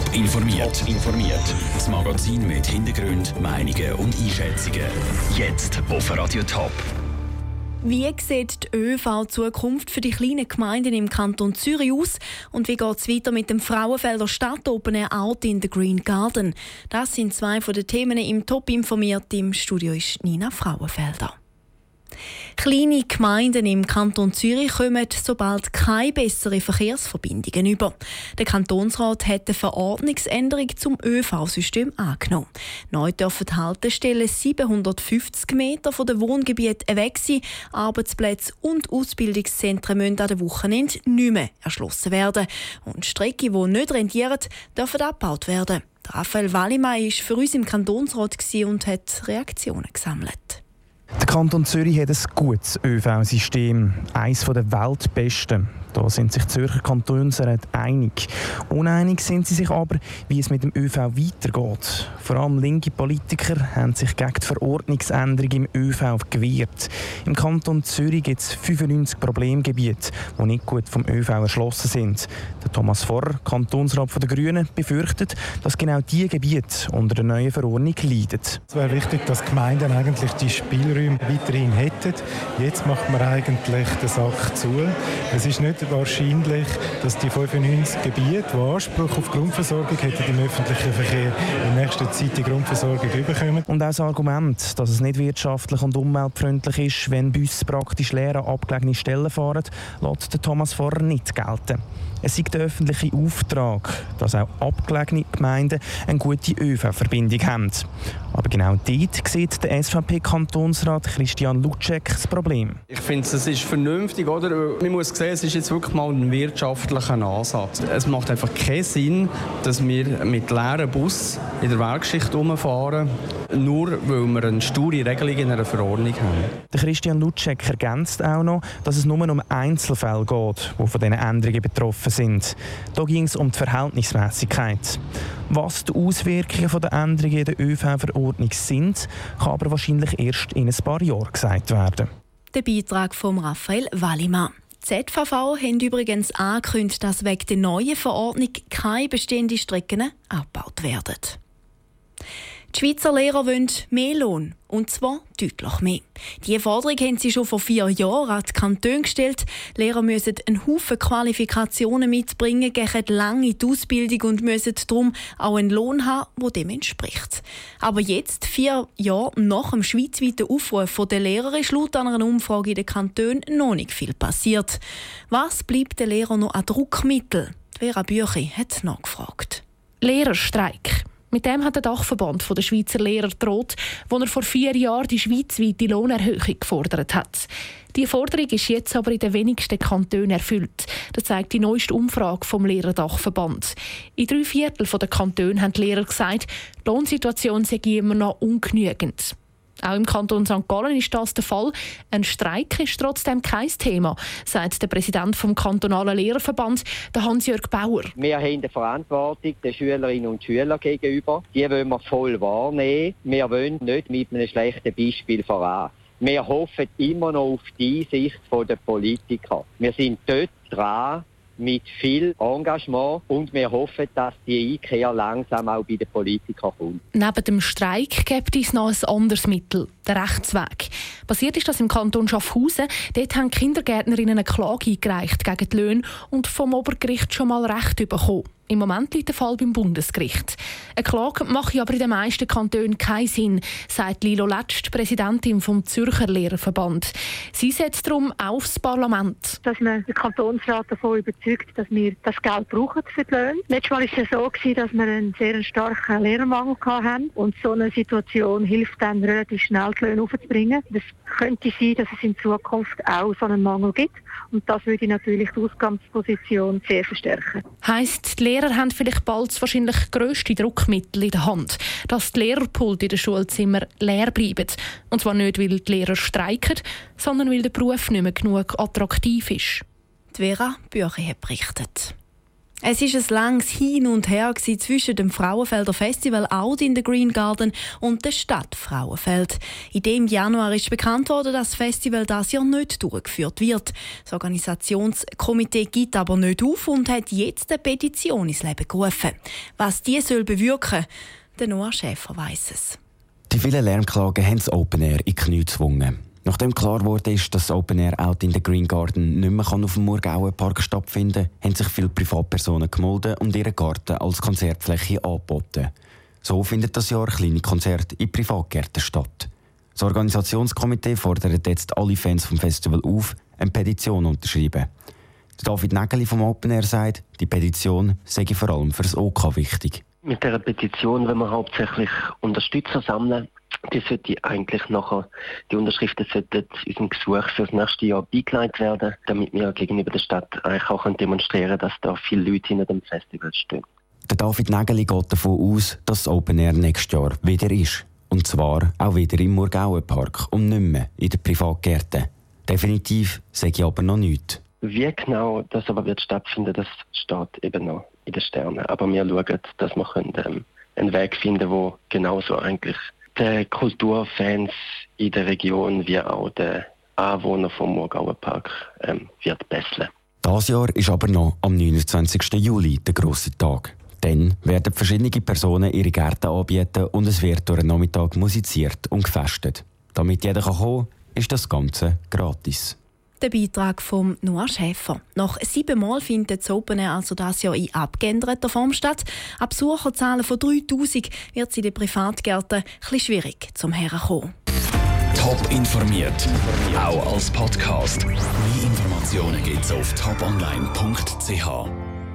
Top informiert. informiert. Das Magazin mit Hintergrund, Meinungen und Einschätzungen. Jetzt auf Radio Top. Wie sieht die ÖV-Zukunft für die kleinen Gemeinden im Kanton Zürich aus? Und wie geht es weiter mit dem Frauenfelder Stadt Open Air Out in the Green Garden? Das sind zwei von den Themen im Top informiert. Im Studio ist Nina Frauenfelder. Kleine Gemeinden im Kanton Zürich kommen sobald keine besseren Verkehrsverbindungen über. Der Kantonsrat hat eine Verordnungsänderung zum ÖV-System angenommen. Neu dürfen Haltestellen 750 Meter von den Wohngebieten weg sein. Arbeitsplätze und Ausbildungszentren müssen an den Wochenende nicht mehr erschlossen werden. Und Strecken, die nicht rentieren, dürfen abgebaut werden. Raphael Wallimann war für uns im Kantonsrat und hat Reaktionen gesammelt. Kanton Zürich hat ein gutes ÖV-System, eines der weltbesten. Da sind sich Zürcher Kantonsräte einig. Uneinig sind sie sich aber, wie es mit dem ÖV weitergeht. Vor allem linke Politiker haben sich gegen die Verordnungsänderung im ÖV gewehrt. Im Kanton Zürich gibt es 95 Problemgebiete, die nicht gut vom ÖV erschlossen sind. Der Thomas Vorr, Kantonsrat der Grünen, befürchtet, dass genau diese Gebiete unter der neuen Verordnung leiden. Es wäre wichtig, dass Gemeinden eigentlich die Spielräume weiterhin hätten. Jetzt macht man eigentlich den Sack zu. Es ist nicht wahrscheinlich, dass die 95 Gebiete, die Anspruch auf Grundversorgung hätten im öffentlichen Verkehr, in nächster Zeit die Grundversorgung bekommen. Und auch das Argument, dass es nicht wirtschaftlich und umweltfreundlich ist, wenn Busse praktisch leer an abgelegene Stellen fahren, lässt Thomas Vorher nicht gelten. Es ist der öffentliche Auftrag, dass auch abgelegene Gemeinden eine gute ÖV-Verbindung haben. Aber genau dort sieht der SVP-Kantonsrat Christian Lutschek das Problem. Ich finde, es ist vernünftig, oder? Man muss sehen, es ist jetzt wirklich mal ein wirtschaftlicher Ansatz. Es macht einfach keinen Sinn, dass wir mit leeren Bus in der Werkschicht rumfahren, nur weil wir eine sture Regelung in einer Verordnung haben. Der Christian Lutschek ergänzt auch noch, dass es nur um Einzelfälle geht, die von diesen Änderungen betroffen sind. Da ging es um die Verhältnismäßigkeit. Was die Auswirkungen der Änderungen in der ÖV-Verordnung sind, kann aber wahrscheinlich erst in ein paar Jahren gesagt werden. Der Beitrag von Raphael Wallimann. Die ZVV haben übrigens angekündigt, dass wegen der neuen Verordnung keine bestehenden Strecken abgebaut werden. Die Schweizer Lehrer wollen mehr Lohn. Und zwar deutlich mehr. Diese Forderung haben sie schon vor vier Jahren an die Kantone gestellt. Lehrer müssen einen Haufen Qualifikationen mitbringen, gehen lange die Ausbildung und müssen darum auch einen Lohn haben, der dem entspricht. Aber jetzt, vier Jahre nach dem schweizweiten Aufruf der Lehrer, ist laut einer Umfrage in den Kantonen noch nicht viel passiert. Was bleibt den Lehrern noch an Druckmittel? Vera Büchi hat nachgefragt. Lehrerstreik. Mit dem hat der Dachverband der Schweizer Lehrer droht, wo er vor vier Jahren die schweizweite Lohnerhöhung gefordert hat. Die Forderung ist jetzt aber in den wenigsten Kantonen erfüllt. Das zeigt die neueste Umfrage vom Lehrerdachverband. In drei Viertel der Kantone haben die Lehrer gesagt, die Lohnsituation sei immer noch ungenügend. Auch im Kanton St. Gallen ist das der Fall. Ein Streik ist trotzdem kein Thema, sagt der Präsident vom kantonalen Lehrerverband, Hans-Jörg Bauer. Wir haben eine Verantwortung den Schülerinnen und Schülern gegenüber. Die wollen wir voll wahrnehmen. Wir wollen nicht mit einem schlechten Beispiel voran. Wir hoffen immer noch auf die Einsicht der Politiker. Wir sind dort dran, mit viel Engagement und wir hoffen, dass die Einkehr langsam auch bei den Politikern kommt. Neben dem Streik gibt es noch ein anderes Mittel, den Rechtsweg. Passiert ist das im Kanton Schaffhausen. Dort haben Kindergärtnerinnen eine Klage eingereicht gegen die Löhne und vom Obergericht schon mal Recht bekommen. Im Moment liegt der Fall beim Bundesgericht. Eine Klage mache aber in den meisten Kantonen keinen Sinn, sagt Lilo Letzt, Präsidentin vom Zürcher Lehrerverband. Sie setzt darum aufs Parlament. Dass man den Kantonsrat davon überzeugt, dass wir das Geld brauchen für die Löhne. Letztes Mal war es so, dass wir einen sehr starken Lehrermangel hatten. Und so eine Situation hilft dann relativ schnell, die Löhne aufzubringen. Es könnte sein, dass es in Zukunft auch so einen Mangel gibt. Und das würde natürlich die Ausgangsposition sehr verstärken. Heißt, die Lehrer haben vielleicht bald das wahrscheinlich grösste Druckmittel in der Hand, dass die Lehrerpulte in den Schulzimmern leer bleiben. Und zwar nicht, weil die Lehrer streiken, sondern weil der Beruf nicht mehr genug attraktiv ist. Die Vera Bücher hat berichtet. Es ist ein langes Hin und Her zwischen dem Frauenfelder Festival Out in the Green Garden und der Stadt Frauenfeld. In dem Januar ist bekannt worden, dass das Festival das Jahr nicht durchgeführt wird. Das Organisationskomitee gibt aber nicht auf und hat jetzt eine Petition ins Leben gerufen. Was die soll bewirken, der Noah Schäfer weiss es. Die vielen Lärmklagen haben das Open Air in die Knie gezwungen. Nachdem klar wurde, dass das Open Air Out in the Green Garden nicht mehr auf dem Murgauen Park stattfinden kann, haben sich viele Privatpersonen gemeldet und ihren Garten als Konzertfläche angeboten. So findet das Jahr kleine Konzerte in Privatgärten statt. Das Organisationskomitee fordert jetzt alle Fans vom Festival auf, eine Petition unterschreiben. David Nägeli vom Open Air sagt, die Petition sei vor allem für das OK wichtig. Mit der Petition wollen wir hauptsächlich Unterstützer sammeln die sollte eigentlich nachher, die Unterschriften sollten unserem Gesuch für das nächste Jahr beigelegt werden, damit wir gegenüber der Stadt eigentlich auch demonstrieren können, dass da viele Leute hinter dem Festival stehen. Der David Nägeli geht davon aus, dass das Open Air nächstes Jahr wieder ist. Und zwar auch wieder im Murgauenpark und nicht mehr in den Privatgärten. Definitiv sage ich aber noch nichts. Wie genau das aber wird stattfinden, das steht eben noch in den Sternen. Aber wir schauen, dass wir ähm, einen Weg finden, wo genauso eigentlich den Kulturfans in der Region wie auch den Anwohnern vom Murgauer Park ähm, wird besser. Das Jahr ist aber noch am 29. Juli der grosse Tag. Dann werden verschiedene Personen ihre Gärten anbieten und es wird durch den Nachmittag musiziert und gefestet. Damit jeder kommen kann, ist das Ganze gratis. Der Beitrag von Noah Schäfer. Nach siebenmal findet das Open Air also das Jahr in abgeänderter Form statt. Ab Besucherzahlen von 3000 wird es in den Privatgärten etwas schwierig zum Herkommen. Top informiert, auch als Podcast. Mehr Informationen gibt es auf toponline.ch.